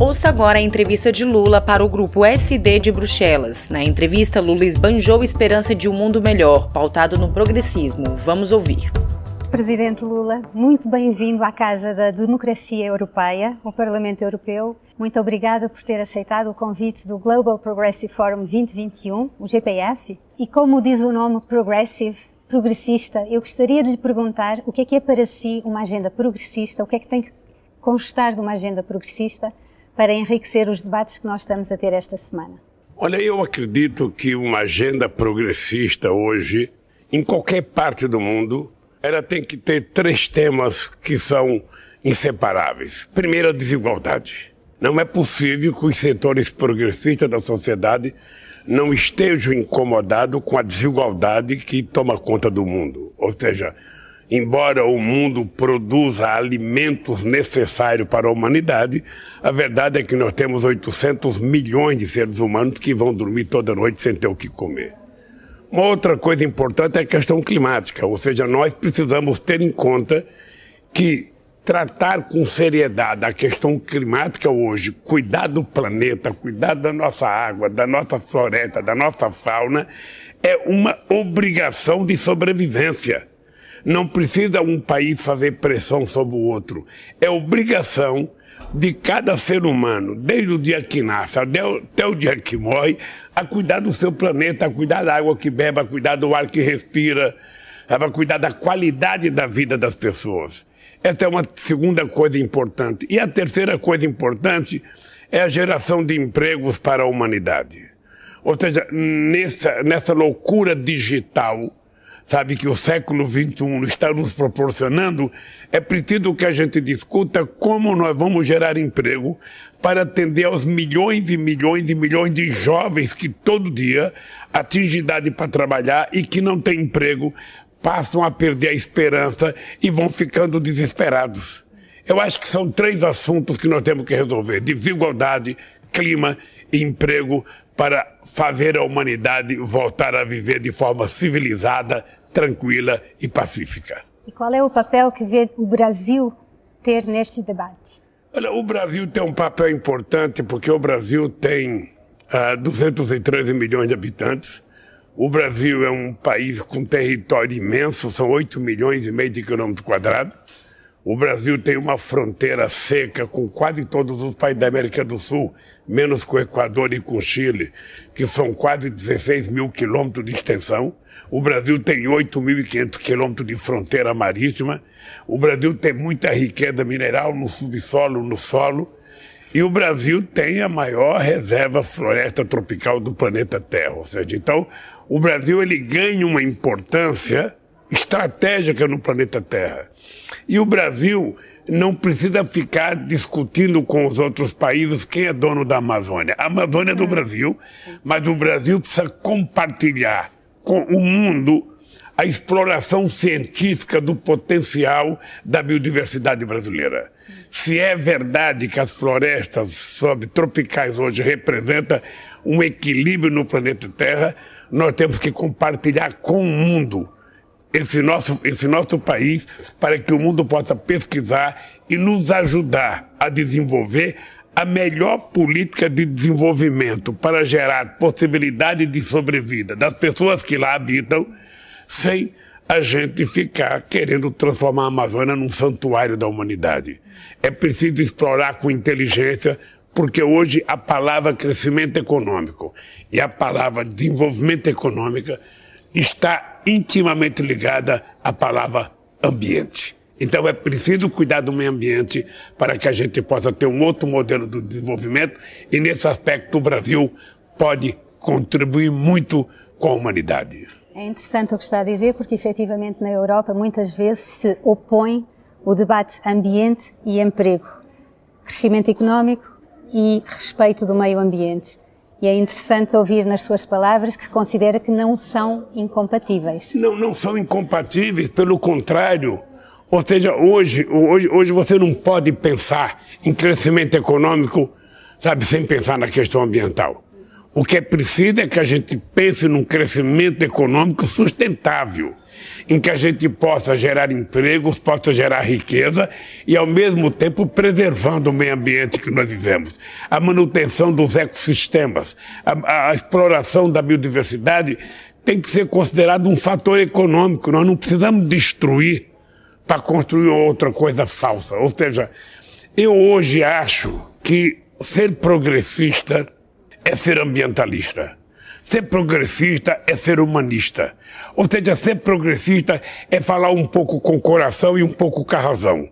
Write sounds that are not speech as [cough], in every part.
Ouça agora a entrevista de Lula para o grupo SD de Bruxelas. Na entrevista, Lula esbanjou esperança de um mundo melhor, pautado no progressismo. Vamos ouvir. Presidente Lula, muito bem-vindo à Casa da Democracia Europeia, o Parlamento Europeu. Muito obrigada por ter aceitado o convite do Global Progressive Forum 2021, o GPF. E como diz o nome Progressive, progressista, eu gostaria de lhe perguntar o que é que é para si uma agenda progressista, o que é que tem que constar de uma agenda progressista para enriquecer os debates que nós estamos a ter esta semana. Olha, eu acredito que uma agenda progressista hoje, em qualquer parte do mundo, ela tem que ter três temas que são inseparáveis. Primeiro, a desigualdade. Não é possível que os setores progressistas da sociedade não estejam incomodados com a desigualdade que toma conta do mundo. Ou seja, embora o mundo produza alimentos necessários para a humanidade, a verdade é que nós temos 800 milhões de seres humanos que vão dormir toda noite sem ter o que comer. Uma outra coisa importante é a questão climática, ou seja, nós precisamos ter em conta que tratar com seriedade a questão climática hoje, cuidar do planeta, cuidar da nossa água, da nossa floresta, da nossa fauna, é uma obrigação de sobrevivência. Não precisa um país fazer pressão sobre o outro. É obrigação de cada ser humano, desde o dia que nasce até o dia que morre, a cuidar do seu planeta, a cuidar da água que bebe, a cuidar do ar que respira, a cuidar da qualidade da vida das pessoas. Essa é uma segunda coisa importante. E a terceira coisa importante é a geração de empregos para a humanidade. Ou seja, nessa, nessa loucura digital, sabe, que o século XXI está nos proporcionando, é preciso que a gente discuta como nós vamos gerar emprego para atender aos milhões e milhões e milhões de jovens que todo dia atingem idade para trabalhar e que não têm emprego, passam a perder a esperança e vão ficando desesperados. Eu acho que são três assuntos que nós temos que resolver: desigualdade, clima e emprego para fazer a humanidade voltar a viver de forma civilizada, tranquila e pacífica. E qual é o papel que vê o Brasil ter neste debate? Olha, o Brasil tem um papel importante porque o Brasil tem ah, 213 milhões de habitantes. O Brasil é um país com território imenso, são 8 milhões e meio de quilômetros quadrados. O Brasil tem uma fronteira seca com quase todos os países da América do Sul, menos com o Equador e com o Chile, que são quase 16 mil quilômetros de extensão. O Brasil tem 8.500 quilômetros de fronteira marítima. O Brasil tem muita riqueza mineral no subsolo, no solo. E o Brasil tem a maior reserva floresta tropical do planeta Terra. Ou seja, então, o Brasil ele ganha uma importância estratégica no planeta Terra. E o Brasil não precisa ficar discutindo com os outros países quem é dono da Amazônia. A Amazônia é do Brasil, mas o Brasil precisa compartilhar com o mundo a exploração científica do potencial da biodiversidade brasileira. Se é verdade que as florestas subtropicais hoje representam um equilíbrio no planeta Terra, nós temos que compartilhar com o mundo esse nosso, esse nosso país para que o mundo possa pesquisar e nos ajudar a desenvolver a melhor política de desenvolvimento para gerar possibilidade de sobrevida das pessoas que lá habitam, sem a gente ficar querendo transformar a Amazônia num santuário da humanidade. É preciso explorar com inteligência, porque hoje a palavra crescimento econômico e a palavra desenvolvimento econômico está intimamente ligada à palavra ambiente. Então é preciso cuidar do meio ambiente para que a gente possa ter um outro modelo de desenvolvimento e nesse aspecto o Brasil pode contribuir muito com a humanidade. É interessante o que está a dizer porque efetivamente na Europa muitas vezes se opõe o debate ambiente e emprego, crescimento económico e respeito do meio ambiente. E é interessante ouvir nas suas palavras que considera que não são incompatíveis. Não, não são incompatíveis, pelo contrário. Ou seja, hoje, hoje, hoje você não pode pensar em crescimento econômico, sabe, sem pensar na questão ambiental. O que é preciso é que a gente pense num crescimento econômico sustentável, em que a gente possa gerar empregos, possa gerar riqueza e, ao mesmo tempo, preservando o meio ambiente que nós vivemos. A manutenção dos ecossistemas, a, a exploração da biodiversidade tem que ser considerado um fator econômico. Nós não precisamos destruir para construir outra coisa falsa. Ou seja, eu hoje acho que ser progressista é ser ambientalista. Ser progressista é ser humanista. Ou seja, ser progressista é falar um pouco com o coração e um pouco com a razão.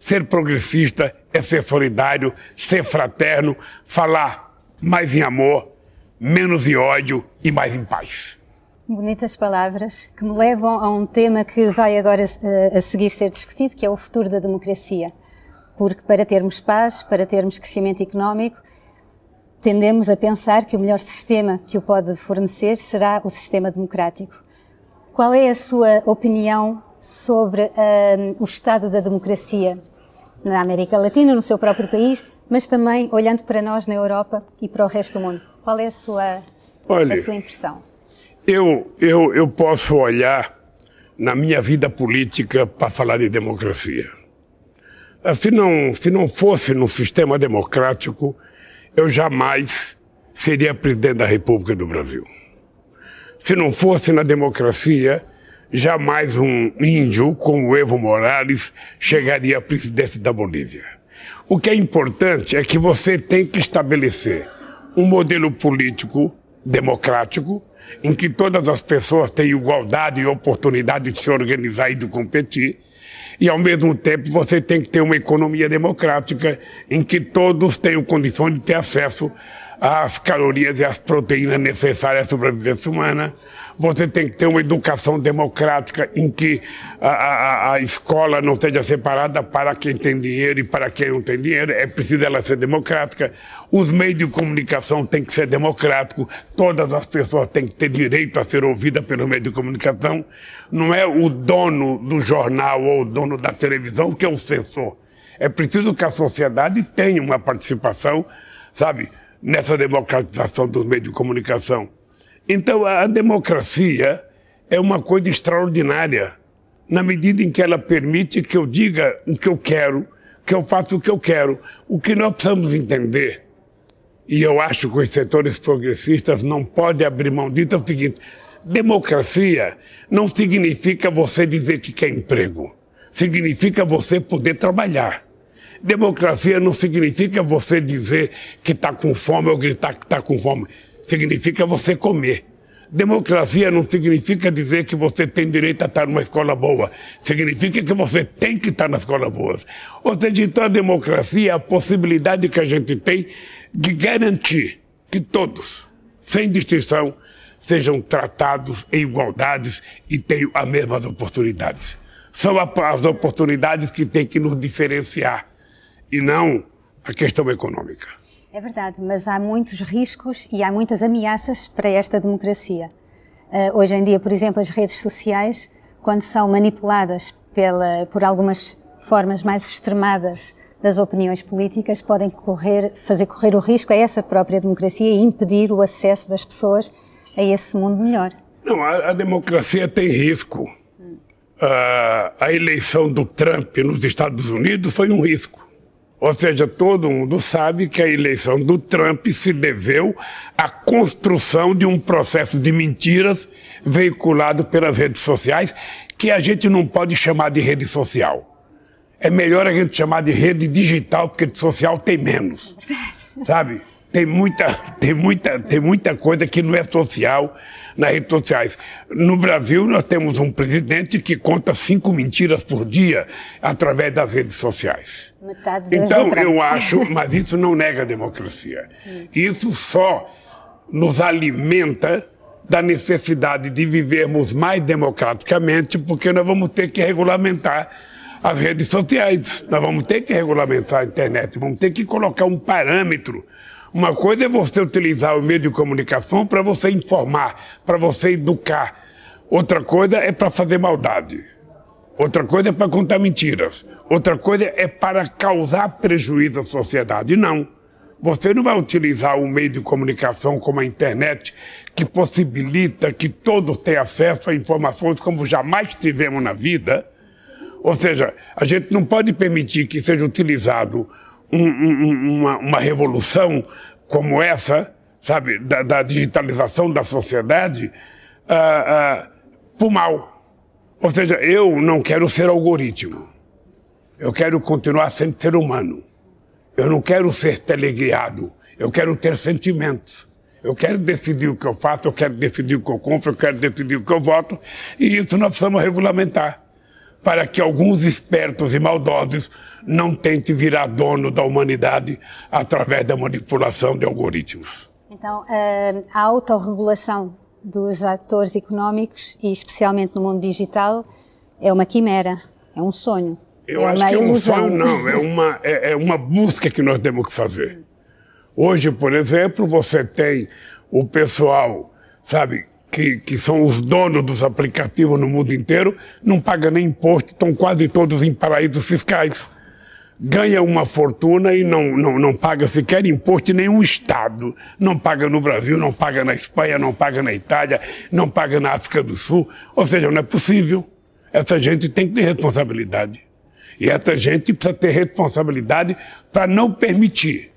Ser progressista é ser solidário, ser fraterno, falar mais em amor, menos em ódio e mais em paz. Bonitas palavras que me levam a um tema que vai agora eh, a seguir ser discutido, que é o futuro da democracia. Porque para termos paz, para termos crescimento económico, tendemos a pensar que o melhor sistema que o pode fornecer será o sistema democrático. Qual é a sua opinião sobre uh, o estado da democracia na América Latina, no seu próprio país, mas também olhando para nós na Europa e para o resto do mundo? Qual é a sua, Olha, a sua impressão? Eu, eu, eu posso olhar na minha vida política para falar de democracia. Se não, se não fosse no sistema democrático, eu jamais seria presidente da República do Brasil. Se não fosse na democracia, jamais um índio como Evo Morales chegaria à presidência da Bolívia. O que é importante é que você tem que estabelecer um modelo político democrático, em que todas as pessoas têm igualdade e oportunidade de se organizar e de competir, e ao mesmo tempo você tem que ter uma economia democrática em que todos tenham condições de ter acesso às calorias e às proteínas necessárias à sobrevivência humana. Você tem que ter uma educação democrática em que a, a, a escola não seja separada para quem tem dinheiro e para quem não tem dinheiro. É preciso ela ser democrática. Os meios de comunicação têm que ser democráticos. Todas as pessoas têm que ter direito a ser ouvidas pelo meio de comunicação. Não é o dono do jornal ou o dono da televisão que é o censor. É preciso que a sociedade tenha uma participação, sabe? Nessa democratização dos meios de comunicação. Então, a democracia é uma coisa extraordinária, na medida em que ela permite que eu diga o que eu quero, que eu faça o que eu quero. O que nós precisamos entender, e eu acho que os setores progressistas não podem abrir mão disso, é o seguinte: democracia não significa você dizer que quer emprego, significa você poder trabalhar. Democracia não significa você dizer que está com fome ou gritar que está com fome. Significa você comer. Democracia não significa dizer que você tem direito a estar numa escola boa. Significa que você tem que estar na escola boa. Ou seja, então a democracia é a possibilidade que a gente tem de garantir que todos, sem distinção, sejam tratados em igualdades e tenham as mesmas oportunidades. São as oportunidades que têm que nos diferenciar e não a questão econômica. É verdade, mas há muitos riscos e há muitas ameaças para esta democracia. Uh, hoje em dia, por exemplo, as redes sociais, quando são manipuladas pela, por algumas formas mais extremadas das opiniões políticas, podem correr, fazer correr o risco a essa própria democracia e impedir o acesso das pessoas a esse mundo melhor. Não, a, a democracia tem risco. Hum. Uh, a eleição do Trump nos Estados Unidos foi um risco. Ou seja, todo mundo sabe que a eleição do Trump se deveu à construção de um processo de mentiras veiculado pelas redes sociais, que a gente não pode chamar de rede social. É melhor a gente chamar de rede digital, porque de social tem menos. Sabe? Tem muita, tem muita, tem muita coisa que não é social nas redes sociais. No Brasil, nós temos um presidente que conta cinco mentiras por dia através das redes sociais. Metade então, eu [laughs] acho, mas isso não nega a democracia. Isso só nos alimenta da necessidade de vivermos mais democraticamente, porque nós vamos ter que regulamentar as redes sociais, nós vamos ter que regulamentar a internet, vamos ter que colocar um parâmetro uma coisa é você utilizar o meio de comunicação para você informar, para você educar. Outra coisa é para fazer maldade. Outra coisa é para contar mentiras. Outra coisa é para causar prejuízo à sociedade. Não. Você não vai utilizar um meio de comunicação como a internet, que possibilita que todos tenham acesso a informações como jamais tivemos na vida. Ou seja, a gente não pode permitir que seja utilizado um, um, uma, uma, revolução como essa, sabe, da, da digitalização da sociedade, uh, uh, por mal. Ou seja, eu não quero ser algoritmo. Eu quero continuar sendo ser humano. Eu não quero ser teleguiado, eu quero ter sentimentos. Eu quero decidir o que eu faço, eu quero decidir o que eu compro, eu quero decidir o que eu voto, e isso nós precisamos regulamentar, para que alguns espertos e maldosos não tentem virar dono da humanidade através da manipulação de algoritmos. Então, eh, a autorregulação dos atores económicos, e especialmente no mundo digital, é uma quimera, é um sonho. Eu é acho que é um sonho, não. É [laughs] uma, é, é uma busca que nós temos que fazer. Hoje, por exemplo, você tem o pessoal, sabe, que, que são os donos dos aplicativos no mundo inteiro, não pagam nem imposto, estão quase todos em paraísos fiscais. Ganha uma fortuna e não, não, não paga sequer imposto em nenhum Estado. Não paga no Brasil, não paga na Espanha, não paga na Itália, não paga na África do Sul. Ou seja, não é possível. Essa gente tem que ter responsabilidade. E essa gente precisa ter responsabilidade para não permitir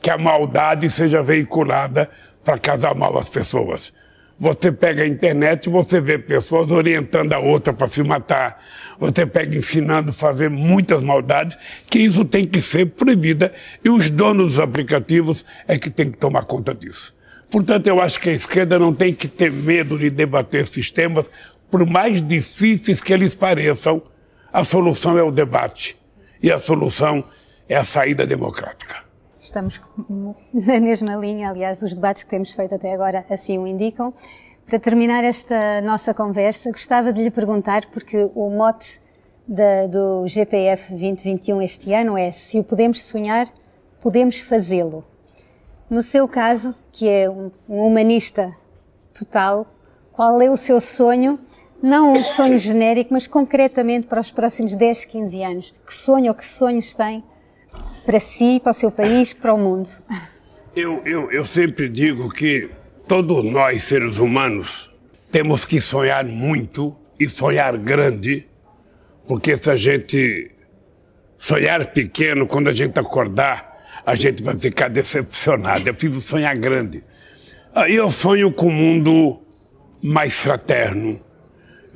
que a maldade seja veiculada para casar mal as pessoas. Você pega a internet e você vê pessoas orientando a outra para se matar. Você pega ensinando a fazer muitas maldades, que isso tem que ser proibida e os donos dos aplicativos é que tem que tomar conta disso. Portanto, eu acho que a esquerda não tem que ter medo de debater sistemas, por mais difíceis que eles pareçam, a solução é o debate e a solução é a saída democrática. Estamos [laughs] na mesma linha, aliás, os debates que temos feito até agora assim o indicam. Para terminar esta nossa conversa, gostava de lhe perguntar, porque o mote da, do GPF 2021 este ano é: se o podemos sonhar, podemos fazê-lo. No seu caso, que é um humanista total, qual é o seu sonho não um sonho genérico, mas concretamente para os próximos 10, 15 anos. Que sonho ou que sonhos tem para si, para o seu país, para o mundo? Eu, eu, eu sempre digo que todos nós, seres humanos, temos que sonhar muito e sonhar grande, porque se a gente sonhar pequeno, quando a gente acordar, a gente vai ficar decepcionado. Eu preciso sonhar grande. Aí eu sonho com um mundo mais fraterno,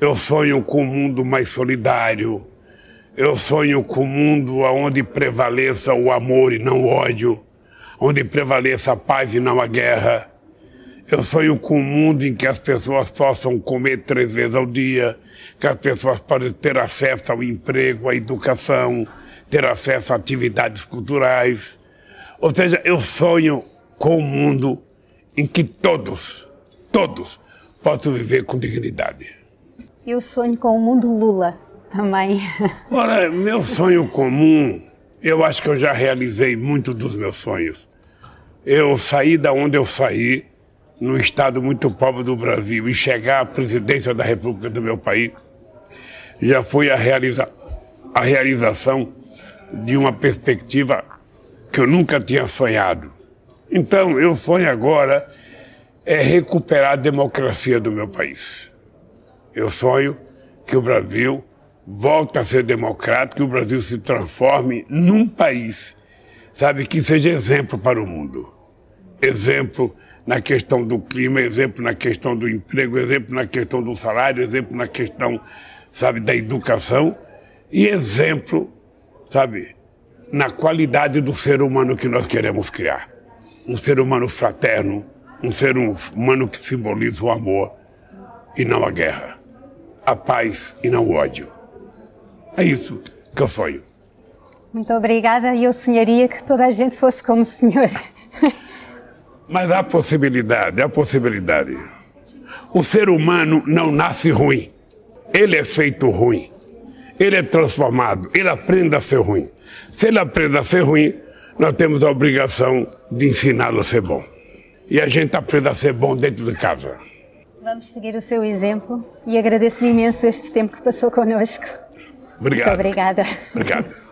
eu sonho com um mundo mais solidário. Eu sonho com um mundo onde prevaleça o amor e não o ódio, onde prevaleça a paz e não a guerra. Eu sonho com um mundo em que as pessoas possam comer três vezes ao dia, que as pessoas possam ter acesso ao emprego, à educação, ter acesso a atividades culturais. Ou seja, eu sonho com um mundo em que todos, todos possam viver com dignidade. Eu sonho com o mundo Lula também. Ora, meu sonho comum, eu acho que eu já realizei muito dos meus sonhos. Eu saí da onde eu saí, num estado muito pobre do Brasil, e chegar à presidência da República do meu país, já foi a, realiza a realização de uma perspectiva que eu nunca tinha sonhado. Então, eu sonho agora é recuperar a democracia do meu país. Eu sonho que o Brasil volte a ser democrático, que o Brasil se transforme num país, sabe, que seja exemplo para o mundo. Exemplo na questão do clima, exemplo na questão do emprego, exemplo na questão do salário, exemplo na questão, sabe, da educação e exemplo, sabe, na qualidade do ser humano que nós queremos criar. Um ser humano fraterno, um ser humano que simboliza o amor e não a guerra a paz e não o ódio. É isso que eu sonho. Muito obrigada e eu sonharia que toda a gente fosse como o senhor. Mas há possibilidade, há possibilidade. O ser humano não nasce ruim. Ele é feito ruim. Ele é transformado. Ele aprende a ser ruim. Se ele aprende a ser ruim, nós temos a obrigação de ensiná-lo a ser bom. E a gente aprende a ser bom dentro de casa. Vamos seguir o seu exemplo e agradeço-lhe imenso este tempo que passou connosco. Obrigado. Muito obrigada. Obrigado.